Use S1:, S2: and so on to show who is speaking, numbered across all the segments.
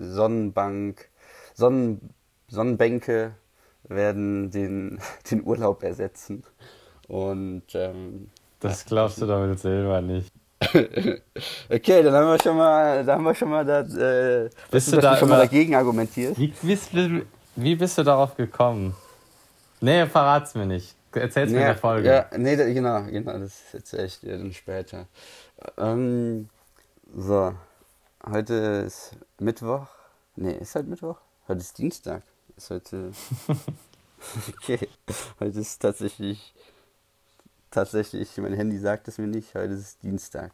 S1: Sonnenbank, Sonnen, Sonnenbänke werden den, den Urlaub ersetzen. Und ähm,
S2: das glaubst du damit selber nicht.
S1: okay, dann haben wir schon mal, da haben wir schon mal das, äh,
S2: bist du, da
S1: schon mal dagegen argumentiert.
S2: Wie bist, wie bist du darauf gekommen? Nee, verrat's mir nicht. Erzähl's mir in der Folge.
S1: Ja, nee, genau, genau, das erzähl ich dir dann später. Ähm, so, heute ist Mittwoch. Nee, ist halt Mittwoch? Heute ist Dienstag. Ist heute. okay, heute ist tatsächlich tatsächlich, mein Handy sagt es mir nicht, heute ist Dienstag.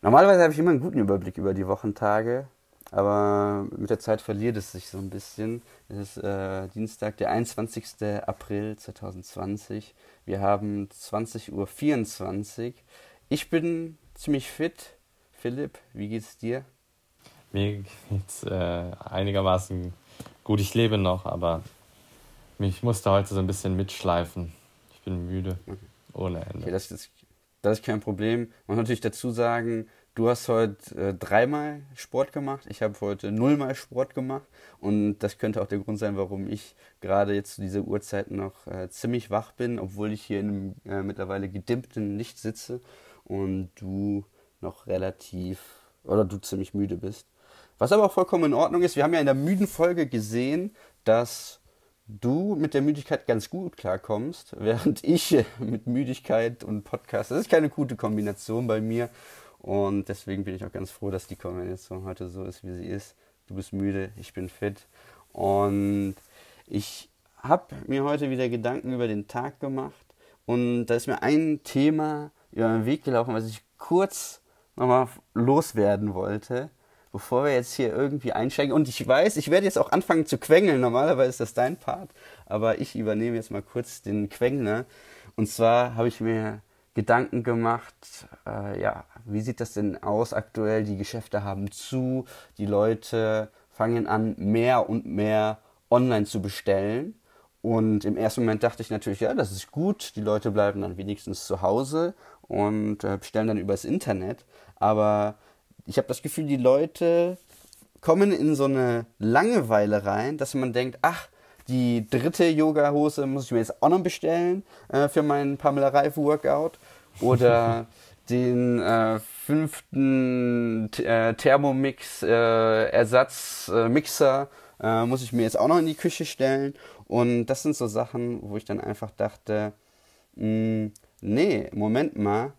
S1: Normalerweise habe ich immer einen guten Überblick über die Wochentage, aber mit der Zeit verliert es sich so ein bisschen. Es ist äh, Dienstag, der 21. April 2020. Wir haben 20.24 Uhr. Ich bin ziemlich fit. Philipp, wie geht's dir?
S2: Mir geht's äh, einigermaßen gut. Ich lebe noch, aber ich musste heute so ein bisschen mitschleifen. Ich bin müde. Okay. Ohne Ende.
S1: Okay, das, ist, das ist kein Problem. Man muss natürlich dazu sagen, du hast heute äh, dreimal Sport gemacht. Ich habe heute nullmal Sport gemacht. Und das könnte auch der Grund sein, warum ich gerade jetzt zu dieser Uhrzeit noch äh, ziemlich wach bin, obwohl ich hier in einem äh, mittlerweile gedimmten Licht sitze und du noch relativ oder du ziemlich müde bist. Was aber auch vollkommen in Ordnung ist, wir haben ja in der müden Folge gesehen, dass du mit der Müdigkeit ganz gut klarkommst, während ich mit Müdigkeit und Podcast, das ist keine gute Kombination bei mir. Und deswegen bin ich auch ganz froh, dass die Kombination heute so ist, wie sie ist. Du bist müde, ich bin fit. Und ich habe mir heute wieder Gedanken über den Tag gemacht. Und da ist mir ein Thema über den Weg gelaufen, was ich kurz nochmal loswerden wollte bevor wir jetzt hier irgendwie einsteigen. Und ich weiß, ich werde jetzt auch anfangen zu quengeln. Normalerweise ist das dein Part. Aber ich übernehme jetzt mal kurz den Quengler. Und zwar habe ich mir Gedanken gemacht, äh, ja, wie sieht das denn aus aktuell? Die Geschäfte haben zu, die Leute fangen an, mehr und mehr online zu bestellen. Und im ersten Moment dachte ich natürlich, ja, das ist gut, die Leute bleiben dann wenigstens zu Hause und äh, bestellen dann übers Internet. Aber ich habe das Gefühl, die Leute kommen in so eine Langeweile rein, dass man denkt, ach, die dritte Yoga-Hose muss ich mir jetzt auch noch bestellen äh, für meinen Pamela Reif Workout oder den äh, fünften äh, Thermomix äh, Ersatz äh, Mixer äh, muss ich mir jetzt auch noch in die Küche stellen. Und das sind so Sachen, wo ich dann einfach dachte, mh, hm, nee, Moment mal,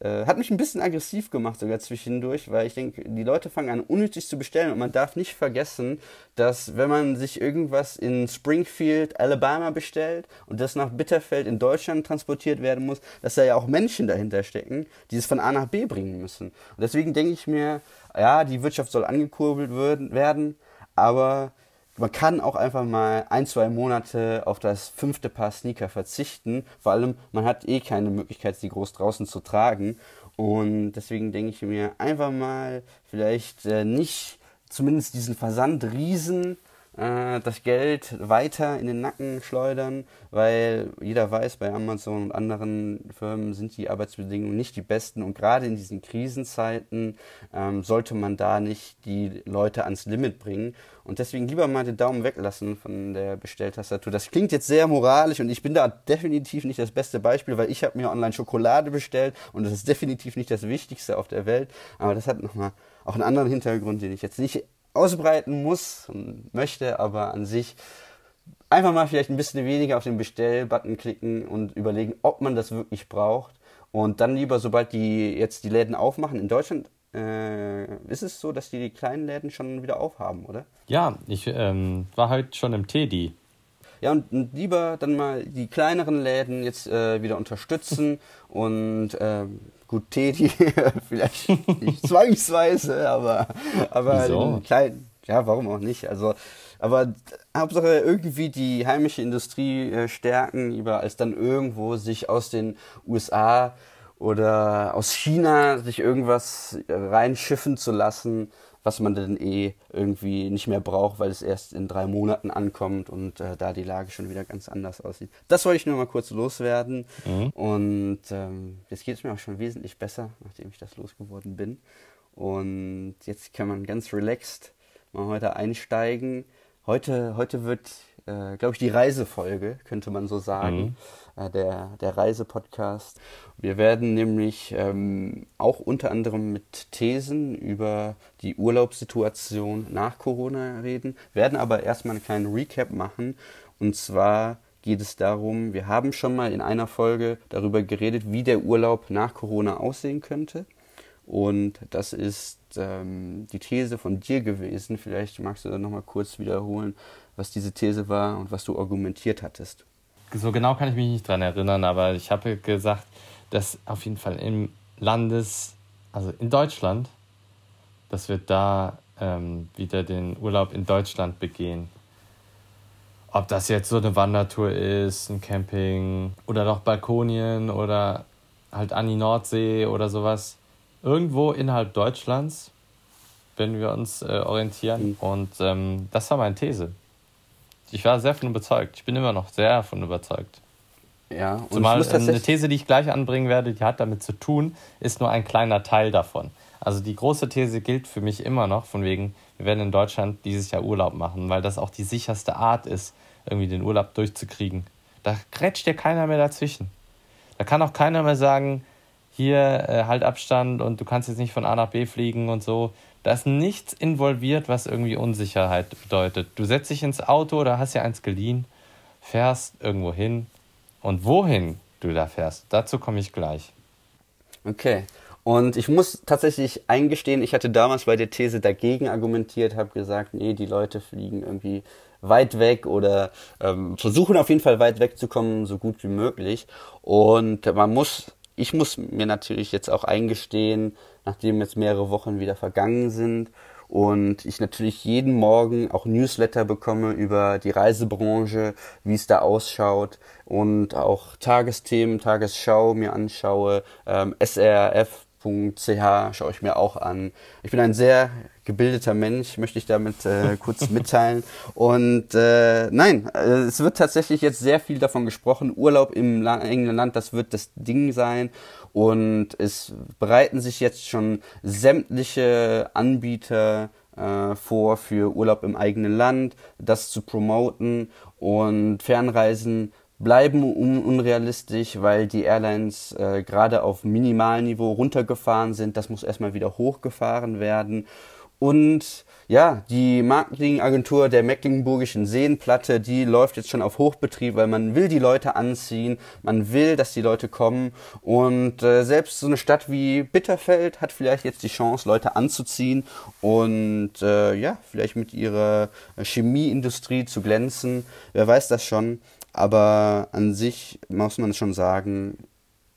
S1: äh, hat mich ein bisschen aggressiv gemacht sogar zwischendurch, weil ich denke, die Leute fangen an unnötig zu bestellen und man darf nicht vergessen, dass wenn man sich irgendwas in Springfield, Alabama bestellt und das nach Bitterfeld in Deutschland transportiert werden muss, dass da ja auch Menschen dahinter stecken, die es von A nach B bringen müssen. Und deswegen denke ich mir, ja, die Wirtschaft soll angekurbelt werden, aber man kann auch einfach mal ein, zwei Monate auf das fünfte Paar Sneaker verzichten. Vor allem, man hat eh keine Möglichkeit, sie groß draußen zu tragen. Und deswegen denke ich mir einfach mal vielleicht äh, nicht zumindest diesen Versandriesen äh, das Geld weiter in den Nacken schleudern, weil jeder weiß, bei Amazon und anderen Firmen sind die Arbeitsbedingungen nicht die besten. Und gerade in diesen Krisenzeiten ähm, sollte man da nicht die Leute ans Limit bringen. Und deswegen lieber mal den Daumen weglassen von der Bestelltastatur. Das klingt jetzt sehr moralisch und ich bin da definitiv nicht das beste Beispiel, weil ich habe mir online Schokolade bestellt und das ist definitiv nicht das Wichtigste auf der Welt, aber das hat nochmal auch einen anderen Hintergrund, den ich jetzt nicht ausbreiten muss und möchte, aber an sich einfach mal vielleicht ein bisschen weniger auf den Bestell-Button klicken und überlegen, ob man das wirklich braucht. Und dann lieber, sobald die jetzt die Läden aufmachen in Deutschland, äh, ist es so, dass die, die kleinen Läden schon wieder aufhaben, oder?
S2: Ja, ich ähm, war heute schon im Teddy.
S1: Ja, und, lieber dann mal die kleineren Läden jetzt äh, wieder unterstützen und ähm, Gut, Teddy vielleicht nicht zwangsweise, aber, aber Wieso? klein, ja, warum auch nicht? Also, aber Hauptsache irgendwie die heimische Industrie äh, stärken, lieber als dann irgendwo sich aus den USA oder aus China sich irgendwas reinschiffen zu lassen, was man dann eh irgendwie nicht mehr braucht, weil es erst in drei Monaten ankommt und äh, da die Lage schon wieder ganz anders aussieht. Das wollte ich nur mal kurz loswerden. Mhm. Und ähm, jetzt geht es mir auch schon wesentlich besser, nachdem ich das losgeworden bin. Und jetzt kann man ganz relaxed mal heute einsteigen. Heute, heute wird, äh, glaube ich, die Reisefolge, könnte man so sagen. Mhm. Äh, der, der Reisepodcast. Wir werden nämlich ähm, auch unter anderem mit Thesen über die Urlaubssituation nach Corona reden, werden aber erstmal einen kleinen Recap machen. Und zwar geht es darum, wir haben schon mal in einer Folge darüber geredet, wie der Urlaub nach Corona aussehen könnte. Und das ist ähm, die These von dir gewesen. Vielleicht magst du dann nochmal kurz wiederholen, was diese These war und was du argumentiert hattest.
S2: So genau kann ich mich nicht dran erinnern, aber ich habe gesagt, dass auf jeden Fall im Landes, also in Deutschland, dass wir da ähm, wieder den Urlaub in Deutschland begehen. Ob das jetzt so eine Wandertour ist, ein Camping oder noch Balkonien oder halt an die Nordsee oder sowas irgendwo innerhalb Deutschlands, wenn wir uns äh, orientieren. Mhm. Und ähm, das war meine These. Ich war sehr von überzeugt. Ich bin immer noch sehr von überzeugt. Ja, und Zumal eine These, die ich gleich anbringen werde, die hat damit zu tun, ist nur ein kleiner Teil davon. Also die große These gilt für mich immer noch, von wegen, wir werden in Deutschland dieses Jahr Urlaub machen, weil das auch die sicherste Art ist, irgendwie den Urlaub durchzukriegen. Da grätscht dir keiner mehr dazwischen. Da kann auch keiner mehr sagen, hier äh, halt Abstand und du kannst jetzt nicht von A nach B fliegen und so. Da ist nichts involviert, was irgendwie Unsicherheit bedeutet. Du setzt dich ins Auto oder hast ja eins geliehen, fährst irgendwo hin und wohin du da fährst, dazu komme ich gleich.
S1: Okay. Und ich muss tatsächlich eingestehen, ich hatte damals bei der These dagegen argumentiert, habe gesagt, nee, die Leute fliegen irgendwie weit weg oder ähm, versuchen auf jeden Fall weit wegzukommen, so gut wie möglich. Und man muss ich muss mir natürlich jetzt auch eingestehen, nachdem jetzt mehrere Wochen wieder vergangen sind und ich natürlich jeden Morgen auch Newsletter bekomme über die Reisebranche, wie es da ausschaut und auch Tagesthemen, Tagesschau mir anschaue, ähm, SRF schaue ich mir auch an. Ich bin ein sehr gebildeter Mensch, möchte ich damit äh, kurz mitteilen. Und äh, nein, äh, es wird tatsächlich jetzt sehr viel davon gesprochen. Urlaub im La englischen Land, das wird das Ding sein. Und es bereiten sich jetzt schon sämtliche Anbieter äh, vor für Urlaub im eigenen Land, das zu promoten. Und Fernreisen bleiben un unrealistisch, weil die Airlines äh, gerade auf Minimalniveau runtergefahren sind. Das muss erstmal wieder hochgefahren werden. Und ja, die Marketingagentur der Mecklenburgischen Seenplatte, die läuft jetzt schon auf Hochbetrieb, weil man will die Leute anziehen, man will, dass die Leute kommen. Und äh, selbst so eine Stadt wie Bitterfeld hat vielleicht jetzt die Chance, Leute anzuziehen und äh, ja, vielleicht mit ihrer Chemieindustrie zu glänzen. Wer weiß das schon. Aber an sich muss man schon sagen,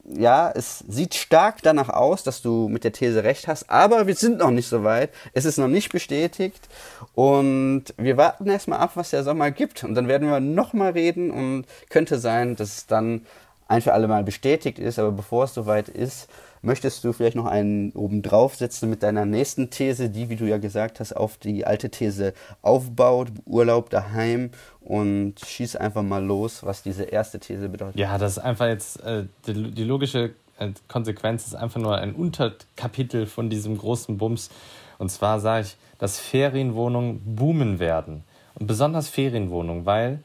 S1: ja, es sieht stark danach aus, dass du mit der These recht hast, aber wir sind noch nicht so weit. Es ist noch nicht bestätigt. Und wir warten erstmal ab, was der Sommer gibt. Und dann werden wir nochmal reden. Und könnte sein, dass es dann ein für alle Mal bestätigt ist, aber bevor es soweit ist, möchtest du vielleicht noch einen oben drauf setzen mit deiner nächsten These, die, wie du ja gesagt hast, auf die alte These aufbaut, Urlaub daheim und schieß einfach mal los, was diese erste These bedeutet.
S2: Ja, das ist einfach jetzt äh, die, die, logische äh, Konsequenz ist einfach nur ein Unterkapitel von diesem großen Bums. Und zwar sage ich, dass Ferienwohnungen boomen werden. Und besonders Ferienwohnungen, weil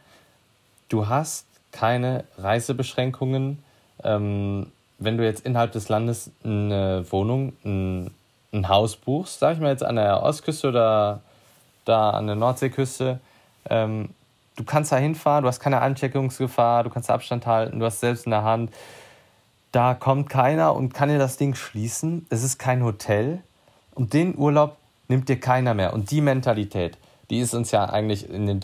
S2: du hast keine Reisebeschränkungen. Ähm, wenn du jetzt innerhalb des Landes eine Wohnung, ein, ein Haus buchst, sag ich mal jetzt an der Ostküste oder da an der Nordseeküste, ähm, du kannst da hinfahren, du hast keine Ancheckungsgefahr, du kannst Abstand halten, du hast selbst in der Hand. Da kommt keiner und kann dir das Ding schließen. Es ist kein Hotel. Und den Urlaub nimmt dir keiner mehr. Und die Mentalität, die ist uns ja eigentlich in, den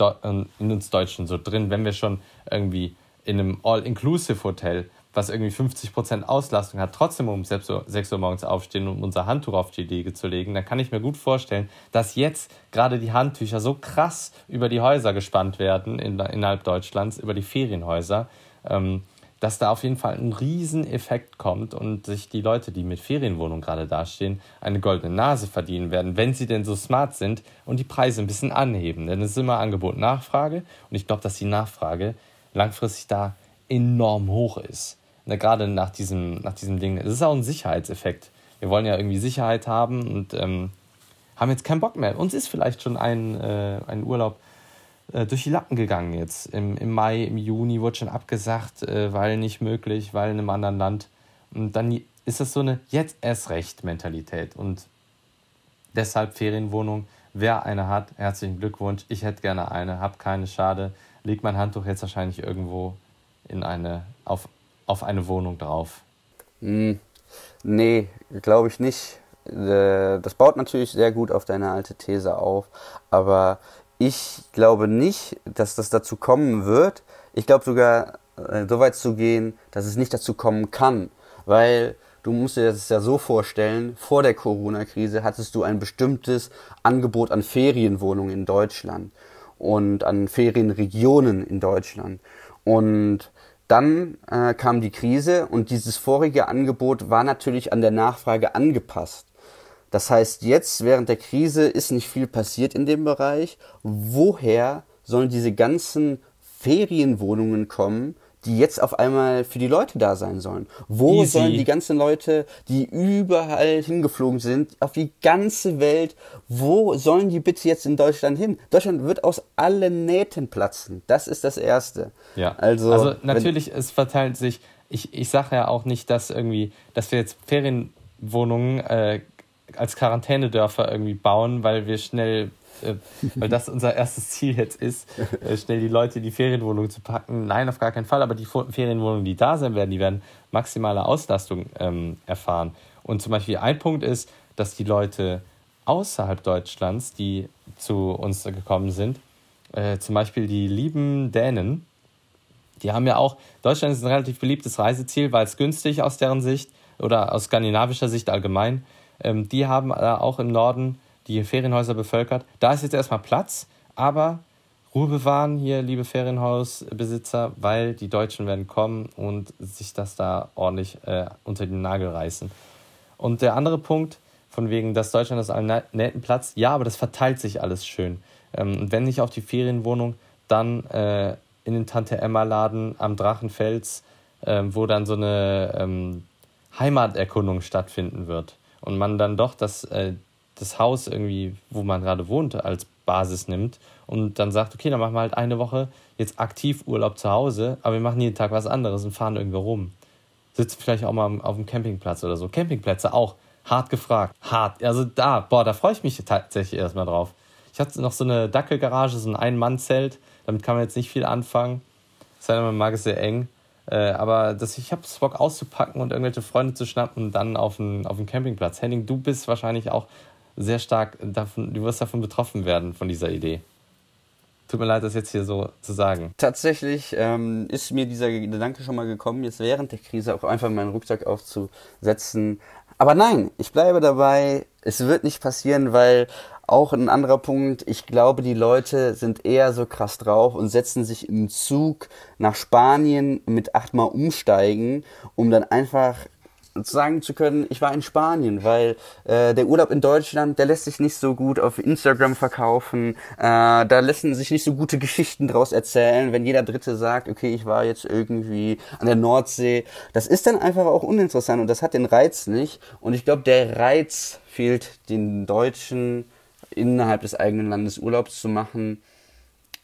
S2: in uns Deutschen so drin, wenn wir schon irgendwie in einem All-Inclusive-Hotel was irgendwie 50% Auslastung hat, trotzdem um 6 Uhr, morgens aufstehen, um unser Handtuch auf die Liege zu legen, dann kann ich mir gut vorstellen, dass jetzt gerade die Handtücher so krass über die Häuser gespannt werden in, innerhalb Deutschlands, über die Ferienhäuser, ähm, dass da auf jeden Fall ein Rieseneffekt kommt und sich die Leute, die mit Ferienwohnungen gerade dastehen, eine goldene Nase verdienen werden, wenn sie denn so smart sind und die Preise ein bisschen anheben. Denn es ist immer Angebot Nachfrage und ich glaube, dass die Nachfrage langfristig da enorm hoch ist. Ne, gerade nach diesem, nach diesem Ding. Es ist auch ein Sicherheitseffekt. Wir wollen ja irgendwie Sicherheit haben und ähm, haben jetzt keinen Bock mehr. Uns ist vielleicht schon ein, äh, ein Urlaub äh, durch die Lappen gegangen jetzt. Im, Im Mai, im Juni wurde schon abgesagt, äh, weil nicht möglich, weil in einem anderen Land. Und dann ist das so eine jetzt erst recht Mentalität. Und deshalb Ferienwohnung. Wer eine hat, herzlichen Glückwunsch. Ich hätte gerne eine, habe keine, schade. Liegt mein Handtuch jetzt wahrscheinlich irgendwo in eine, auf, auf eine Wohnung drauf.
S1: Hm, nee, glaube ich nicht. Äh, das baut natürlich sehr gut auf deine alte These auf, aber ich glaube nicht, dass das dazu kommen wird. Ich glaube sogar, äh, so weit zu gehen, dass es nicht dazu kommen kann, weil du musst dir das ja so vorstellen, vor der Corona-Krise hattest du ein bestimmtes Angebot an Ferienwohnungen in Deutschland und an Ferienregionen in Deutschland. Und dann äh, kam die Krise und dieses vorige Angebot war natürlich an der Nachfrage angepasst. Das heißt, jetzt während der Krise ist nicht viel passiert in dem Bereich. Woher sollen diese ganzen Ferienwohnungen kommen, die jetzt auf einmal für die Leute da sein sollen? Wo Easy. sollen die ganzen Leute, die überall hingeflogen sind, auf die ganze Welt, wo sollen die bitte jetzt in Deutschland hin? Deutschland wird aus allen Nähten platzen. Das ist das Erste.
S2: Ja. Also, also natürlich, es verteilt sich. Ich, ich sage ja auch nicht, dass irgendwie, dass wir jetzt Ferienwohnungen äh, als Quarantänedörfer irgendwie bauen, weil wir schnell, äh, weil das unser erstes Ziel jetzt ist, äh, schnell die Leute in die Ferienwohnung zu packen. Nein, auf gar keinen Fall, aber die Ferienwohnungen, die da sein werden, die werden maximale Auslastung ähm, erfahren. Und zum Beispiel ein Punkt ist, dass die Leute außerhalb Deutschlands, die zu uns gekommen sind, äh, zum Beispiel die lieben Dänen, die haben ja auch, Deutschland ist ein relativ beliebtes Reiseziel, weil es günstig aus deren Sicht oder aus skandinavischer Sicht allgemein ähm, die haben auch im Norden die Ferienhäuser bevölkert. Da ist jetzt erstmal Platz, aber Ruhe bewahren hier, liebe Ferienhausbesitzer, weil die Deutschen werden kommen und sich das da ordentlich äh, unter den Nagel reißen. Und der andere Punkt, von wegen, dass Deutschland das allen Nähten Platz, ja, aber das verteilt sich alles schön. Ähm, und wenn nicht auf die Ferienwohnung, dann äh, in den Tante-Emma-Laden am Drachenfels, äh, wo dann so eine ähm, Heimaterkundung stattfinden wird und man dann doch das, äh, das Haus irgendwie, wo man gerade wohnt, als Basis nimmt und dann sagt, okay, dann machen wir halt eine Woche jetzt aktiv Urlaub zu Hause, aber wir machen jeden Tag was anderes und fahren irgendwo rum. Sitzen vielleicht auch mal auf dem Campingplatz oder so. Campingplätze auch hart gefragt. Hart. Also da, boah, da freue ich mich tatsächlich erstmal drauf. Ich hatte noch so eine Dackelgarage, so ein Ein-Mann-Zelt. Damit kann man jetzt nicht viel anfangen. Sei denn, man mag es sehr eng. Äh, aber das, ich habe Bock auszupacken und irgendwelche Freunde zu schnappen und dann auf den, auf den Campingplatz. Henning, du bist wahrscheinlich auch sehr stark davon, du wirst davon betroffen werden, von dieser Idee. Tut mir leid, das jetzt hier so zu sagen.
S1: Tatsächlich ähm, ist mir dieser Gedanke schon mal gekommen, jetzt während der Krise auch einfach meinen Rucksack aufzusetzen. Aber nein, ich bleibe dabei. Es wird nicht passieren, weil auch ein anderer Punkt, ich glaube, die Leute sind eher so krass drauf und setzen sich im Zug nach Spanien mit achtmal umsteigen, um dann einfach sagen zu können, ich war in Spanien, weil äh, der Urlaub in Deutschland, der lässt sich nicht so gut auf Instagram verkaufen, äh, da lassen sich nicht so gute Geschichten draus erzählen, wenn jeder Dritte sagt, okay, ich war jetzt irgendwie an der Nordsee. Das ist dann einfach auch uninteressant und das hat den Reiz nicht. Und ich glaube, der Reiz fehlt den Deutschen innerhalb des eigenen Landes Urlaubs zu machen.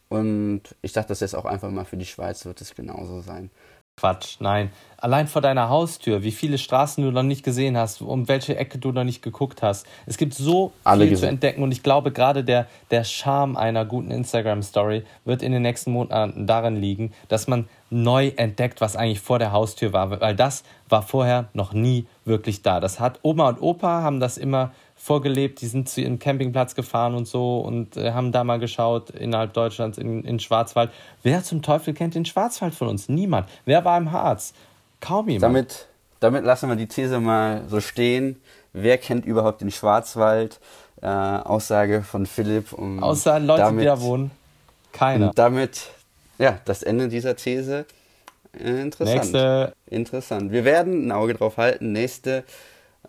S1: Und ich dachte, das jetzt auch einfach mal für die Schweiz wird es genauso sein.
S2: Quatsch, nein. Allein vor deiner Haustür, wie viele Straßen du noch nicht gesehen hast, um welche Ecke du noch nicht geguckt hast. Es gibt so Alle viel gesehen. zu entdecken und ich glaube, gerade der, der Charme einer guten Instagram-Story wird in den nächsten Monaten darin liegen, dass man neu entdeckt, was eigentlich vor der Haustür war, weil das war vorher noch nie wirklich da. Das hat Oma und Opa haben das immer vorgelebt, die sind zu ihrem Campingplatz gefahren und so und äh, haben da mal geschaut innerhalb Deutschlands in, in Schwarzwald. Wer zum Teufel kennt den Schwarzwald von uns? Niemand. Wer war im Harz? Kaum jemand.
S1: Damit, damit lassen wir die These mal so stehen. Wer kennt überhaupt den Schwarzwald? Äh, Aussage von Philipp.
S2: Und Außer Leute, damit, die da wohnen. Keiner.
S1: Und damit, ja, das Ende dieser These. Äh, interessant.
S2: Nächste.
S1: Interessant. Wir werden ein Auge drauf halten. Nächste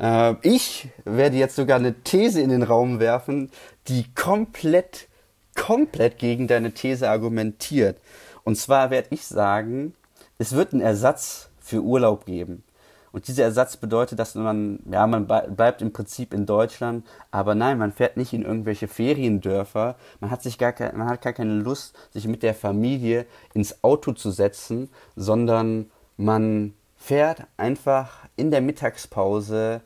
S1: äh, ich werde jetzt sogar eine These in den Raum werfen, die komplett, komplett gegen deine These argumentiert. Und zwar werde ich sagen, es wird einen Ersatz für Urlaub geben. Und dieser Ersatz bedeutet, dass man, ja, man bleibt im Prinzip in Deutschland, aber nein, man fährt nicht in irgendwelche Feriendörfer. Man hat sich gar, kein, man hat gar keine Lust, sich mit der Familie ins Auto zu setzen, sondern man fährt einfach in der Mittagspause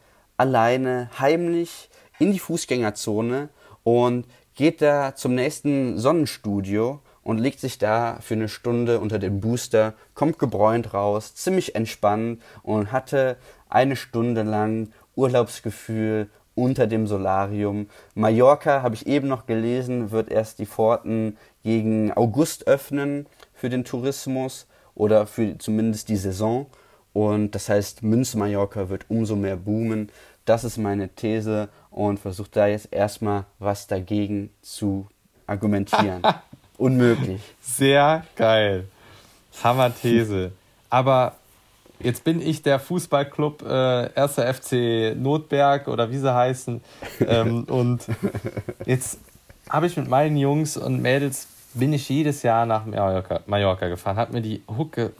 S1: alleine heimlich in die Fußgängerzone und geht da zum nächsten Sonnenstudio und legt sich da für eine Stunde unter den Booster, kommt gebräunt raus, ziemlich entspannt und hatte eine Stunde lang Urlaubsgefühl unter dem Solarium. Mallorca, habe ich eben noch gelesen, wird erst die Pforten gegen August öffnen für den Tourismus oder für zumindest die Saison. Und das heißt, Münz-Mallorca wird umso mehr boomen. Das ist meine These und versuche da jetzt erstmal was dagegen zu argumentieren. Unmöglich.
S2: Sehr geil. Hammer-These. Aber jetzt bin ich der Fußballclub äh, 1. FC Notberg oder wie sie heißen. Ähm, und jetzt habe ich mit meinen Jungs und Mädels bin ich jedes Jahr nach Mallorca, Mallorca gefahren, habe mir die Hucke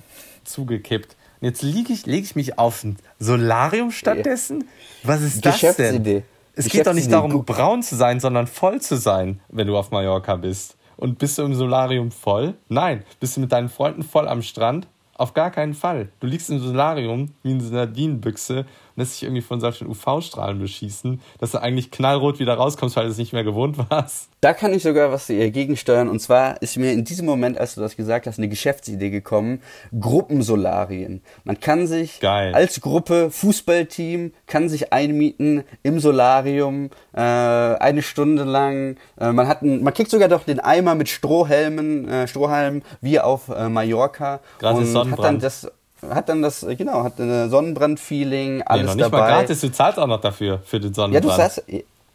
S2: zugekippt. Jetzt lege ich, leg ich mich auf ein Solarium stattdessen? Was ist das denn? Es geht doch nicht darum, braun zu sein, sondern voll zu sein, wenn du auf Mallorca bist. Und bist du im Solarium voll? Nein. Bist du mit deinen Freunden voll am Strand? Auf gar keinen Fall. Du liegst im Solarium wie in so einer Sardinenbüchse und lässt dich irgendwie von solchen UV-Strahlen beschießen, dass du eigentlich knallrot wieder rauskommst, weil du es nicht mehr gewohnt warst.
S1: Da kann ich sogar was dagegen steuern. Und zwar ist mir in diesem Moment, als du das gesagt hast, eine Geschäftsidee gekommen. Gruppensolarien. Man kann sich Geil. als Gruppe, Fußballteam, kann sich einmieten im Solarium äh, eine Stunde lang. Äh, man hat ein, man kriegt sogar doch den Eimer mit Strohhelmen, äh, Strohhalmen wie auf äh, Mallorca. Gratis und Sonnenbrand. hat dann das hat dann das, genau, hat ein Sonnenbrand-Feeling, alles nee, noch nicht dabei. Mal
S2: gratis, du zahlst auch noch dafür, für den Sonnenbrand. Ja, du zahlst,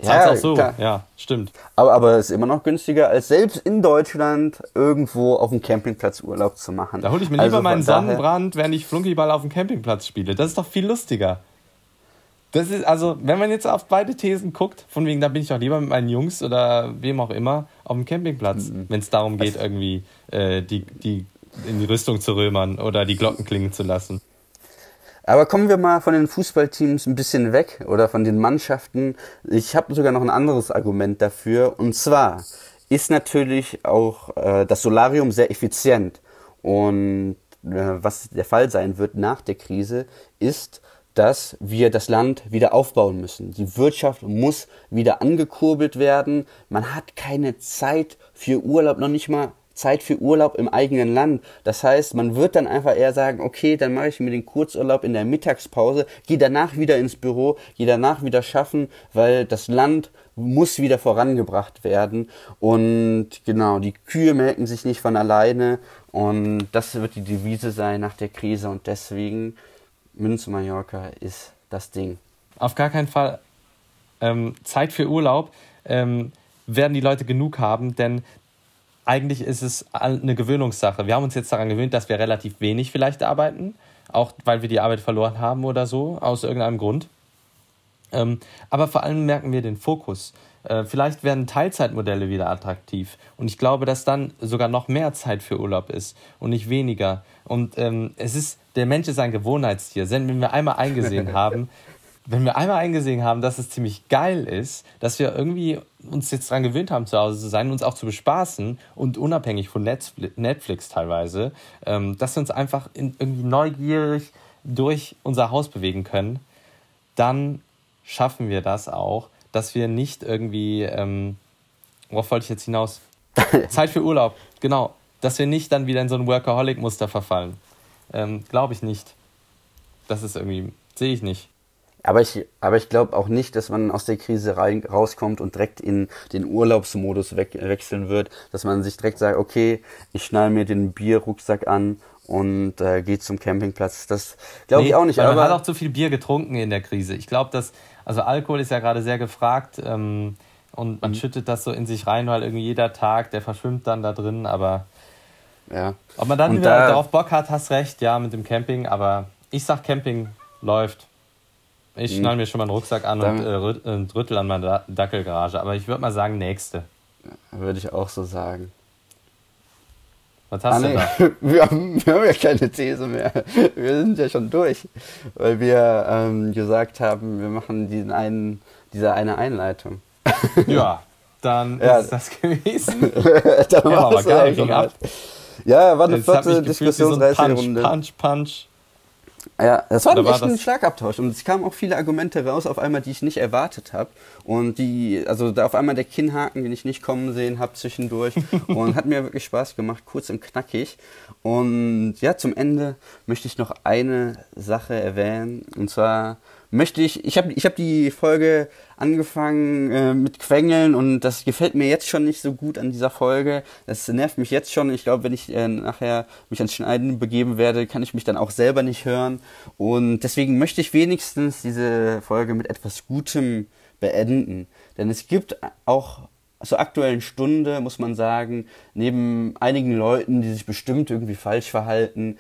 S2: ja, auch so, klar. ja, stimmt.
S1: Aber, aber es ist immer noch günstiger, als selbst in Deutschland irgendwo auf dem Campingplatz Urlaub zu machen.
S2: Da hole ich mir lieber also meinen Sonnenbrand, während ich Flunkyball auf dem Campingplatz spiele. Das ist doch viel lustiger. Das ist, also, wenn man jetzt auf beide Thesen guckt, von wegen, da bin ich doch lieber mit meinen Jungs oder wem auch immer auf dem Campingplatz, mhm. wenn es darum geht, irgendwie äh, die, die in die Rüstung zu römern oder die Glocken klingen zu lassen.
S1: Aber kommen wir mal von den Fußballteams ein bisschen weg oder von den Mannschaften. Ich habe sogar noch ein anderes Argument dafür. Und zwar ist natürlich auch äh, das Solarium sehr effizient. Und äh, was der Fall sein wird nach der Krise, ist, dass wir das Land wieder aufbauen müssen. Die Wirtschaft muss wieder angekurbelt werden. Man hat keine Zeit für Urlaub, noch nicht mal Zeit für Urlaub im eigenen Land. Das heißt, man wird dann einfach eher sagen, okay, dann mache ich mir den Kurzurlaub in der Mittagspause, gehe danach wieder ins Büro, gehe danach wieder schaffen, weil das Land muss wieder vorangebracht werden. Und genau, die Kühe melken sich nicht von alleine. Und das wird die Devise sein nach der Krise. Und deswegen, Münze Mallorca ist das Ding.
S2: Auf gar keinen Fall ähm, Zeit für Urlaub. Ähm, werden die Leute genug haben, denn eigentlich ist es eine Gewöhnungssache. Wir haben uns jetzt daran gewöhnt, dass wir relativ wenig vielleicht arbeiten, auch weil wir die Arbeit verloren haben oder so, aus irgendeinem Grund. Ähm, aber vor allem merken wir den Fokus. Äh, vielleicht werden Teilzeitmodelle wieder attraktiv. Und ich glaube, dass dann sogar noch mehr Zeit für Urlaub ist und nicht weniger. Und ähm, es ist, der Mensch ist ein Gewohnheitstier. Wenn wir einmal eingesehen haben, wenn wir einmal eingesehen haben, dass es ziemlich geil ist, dass wir irgendwie uns jetzt daran gewöhnt haben, zu Hause zu sein, uns auch zu bespaßen und unabhängig von Netflix teilweise, ähm, dass wir uns einfach in, irgendwie neugierig durch unser Haus bewegen können, dann schaffen wir das auch, dass wir nicht irgendwie, ähm, worauf wollte ich jetzt hinaus? Zeit für Urlaub, genau. Dass wir nicht dann wieder in so ein Workaholic-Muster verfallen. Ähm, Glaube ich nicht. Das ist irgendwie, sehe ich nicht.
S1: Aber ich, aber ich glaube auch nicht, dass man aus der Krise rein, rauskommt und direkt in den Urlaubsmodus we wechseln wird, dass man sich direkt sagt, okay, ich schnall mir den Bierrucksack an und äh, gehe zum Campingplatz. Das glaube nee, ich auch nicht.
S2: aber man hat auch zu viel Bier getrunken in der Krise. Ich glaube, dass, also Alkohol ist ja gerade sehr gefragt ähm, und man mhm. schüttet das so in sich rein, weil irgendwie jeder Tag, der verschwimmt dann da drin, aber ja. ob man dann und wieder da, darauf Bock hat, hast recht, ja, mit dem Camping, aber ich sag Camping läuft. Ich schnall mir schon mal einen Rucksack an und, äh, und rüttel an meiner Dackelgarage. Aber ich würde mal sagen, nächste.
S1: Würde ich auch so sagen.
S2: Was hast
S1: Ah,
S2: du
S1: nee,
S2: da?
S1: wir, haben, wir haben ja keine These mehr. Wir sind ja schon durch, weil wir ähm, gesagt haben, wir machen diesen einen, diese eine Einleitung.
S2: Ja, dann
S1: Ja.
S2: ist das gewesen.
S1: Dann
S2: Ja, aber
S1: war's
S2: geil, ging ab.
S1: Ja, war eine
S2: Jetzt
S1: vierte
S2: wie so Punch,
S1: Runde.
S2: Punch, Punch.
S1: Ja, das war
S2: war
S1: echt ein
S2: das-
S1: Schlagabtausch. Und es kamen auch viele Argumente raus auf einmal, die ich nicht erwartet habe und die, also da auf einmal der Kinnhaken, den ich nicht kommen sehen habe zwischendurch. Und hat mir wirklich Spaß gemacht, kurz und knackig. Und ja, zum Ende möchte ich noch eine Sache erwähnen. Und zwar möchte ich, ich habe ich hab die Folge angefangen äh, mit Quengeln und das gefällt mir jetzt schon nicht so gut an dieser Folge. Das nervt mich jetzt schon. Ich glaube, wenn ich äh, nachher mich ans Schneiden begeben werde, kann ich mich dann auch selber nicht hören. Und deswegen möchte ich wenigstens diese Folge mit etwas Gutem beenden. Denn es gibt auch zur aktuellen Stunde, muss man sagen, neben einigen Leuten, die sich bestimmt irgendwie falsch verhalten,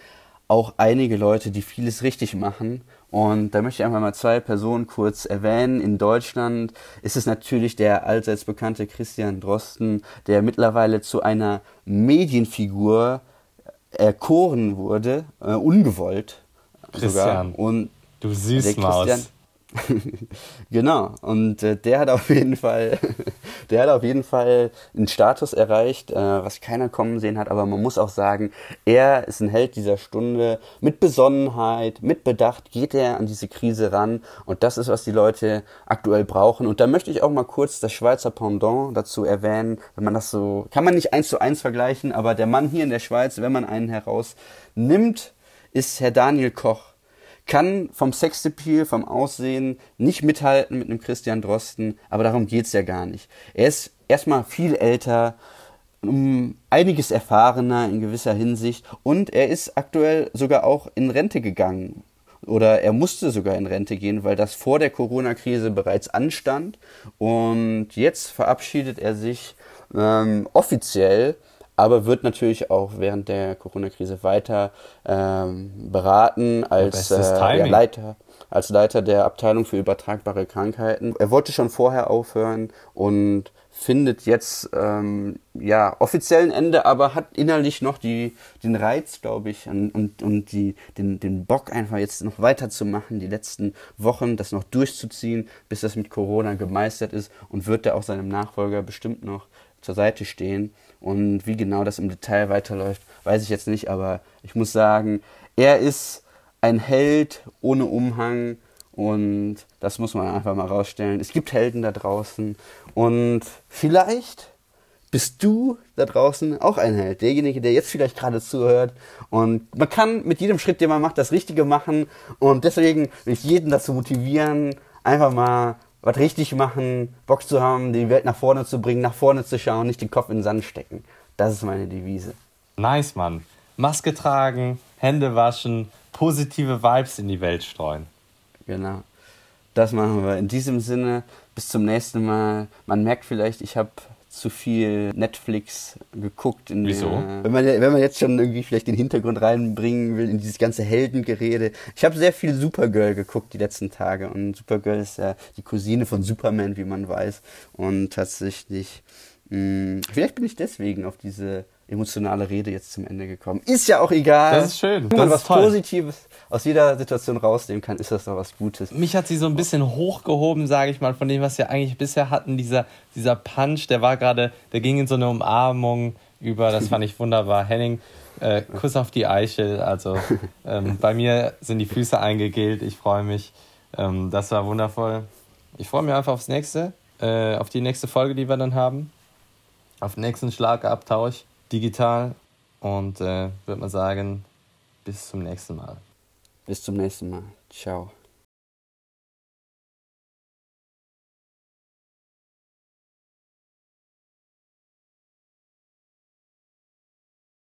S1: auch einige Leute, die vieles richtig machen. Und da möchte ich einfach mal zwei Personen kurz erwähnen. In Deutschland ist es natürlich der allseits bekannte Christian Drosten, der mittlerweile zu einer Medienfigur erkoren wurde, äh, ungewollt sogar.
S2: Christian,
S1: Und
S2: Du
S1: der
S2: Süßmaus.
S1: Genau. Und äh, der hat auf jeden Fall, der hat auf jeden Fall einen Status erreicht, äh, was keiner kommen sehen hat. Aber man muss auch sagen, er ist ein Held dieser Stunde. Mit Besonnenheit, mit Bedacht geht er an diese Krise ran. Und das ist, was die Leute aktuell brauchen. Und da möchte ich auch mal kurz das Schweizer Pendant dazu erwähnen. Wenn man das so, kann man nicht eins zu eins vergleichen, aber der Mann hier in der Schweiz, wenn man einen herausnimmt, ist Herr Daniel Koch kann vom Sexappeal, vom Aussehen nicht mithalten mit einem Christian Drosten, aber darum geht's ja gar nicht. Er ist erstmal viel älter, um einiges erfahrener in gewisser Hinsicht und er ist aktuell sogar auch in Rente gegangen. Oder er musste sogar in Rente gehen, weil das vor der Corona-Krise bereits anstand. Und jetzt verabschiedet er sich ähm, offiziell aber wird natürlich auch während der Corona-Krise weiter ähm, beraten als, äh. Leiter, als Leiter der Abteilung für übertragbare Krankheiten. Er wollte schon vorher aufhören und findet jetzt ähm, ja offiziell ein Ende, aber hat innerlich noch die, den Reiz, glaube ich, und, und, und die, den, den Bock einfach jetzt noch weiterzumachen, die letzten Wochen das noch durchzuziehen, bis das mit Corona gemeistert ist und wird er auch seinem Nachfolger bestimmt noch zur Seite stehen. Und wie genau das im Detail weiterläuft, weiß ich jetzt nicht, aber ich muss sagen, er ist ein Held ohne Umhang und das muss man einfach mal rausstellen. Es gibt Helden da draußen und vielleicht bist du da draußen auch ein Held, derjenige, der jetzt vielleicht gerade zuhört. Und man kann mit jedem Schritt, den man macht, das Richtige machen. Und deswegen will ich jeden dazu motivieren, einfach mal was richtig machen, Bock zu haben, die Welt nach vorne zu bringen, nach vorne zu schauen, nicht den Kopf in den Sand stecken. Das ist meine Devise.
S2: Nice, Mann. Maske tragen, Hände waschen, positive Vibes in die Welt streuen.
S1: Genau. Das machen wir. In diesem Sinne, bis zum nächsten Mal. Man merkt vielleicht, ich habe zu viel Netflix geguckt. In
S2: Wieso?
S1: Der, wenn, man, wenn man jetzt schon irgendwie vielleicht den Hintergrund reinbringen will in dieses ganze Heldengerede. Ich habe sehr viel Supergirl geguckt die letzten Tage. Und Supergirl ist ja die Cousine von Superman, wie man weiß. Und tatsächlich, mh, vielleicht bin ich deswegen auf diese emotionale Rede jetzt zum Ende gekommen. Ist ja auch egal.
S2: Das ist schön.
S1: Wenn man was
S2: toll.
S1: Positives aus jeder Situation rausnehmen kann, ist das doch was Gutes.
S2: Mich hat sie so ein bisschen hochgehoben, sage ich mal, von dem, was wir eigentlich bisher hatten. Dieser, dieser Punch, der war gerade, der ging in so eine Umarmung über, das fand ich wunderbar. Henning, äh, Kuss auf die Eichel. Also ähm, bei mir sind die Füße eingegelt, ich freue mich. Ähm, das war wundervoll. Ich freue mich einfach aufs nächste, äh, auf die nächste Folge, die wir dann haben. Auf den nächsten Schlagabtausch, digital. Und äh, würde mal sagen, bis zum nächsten Mal.
S1: Bis zum nächsten Mal. Ciao.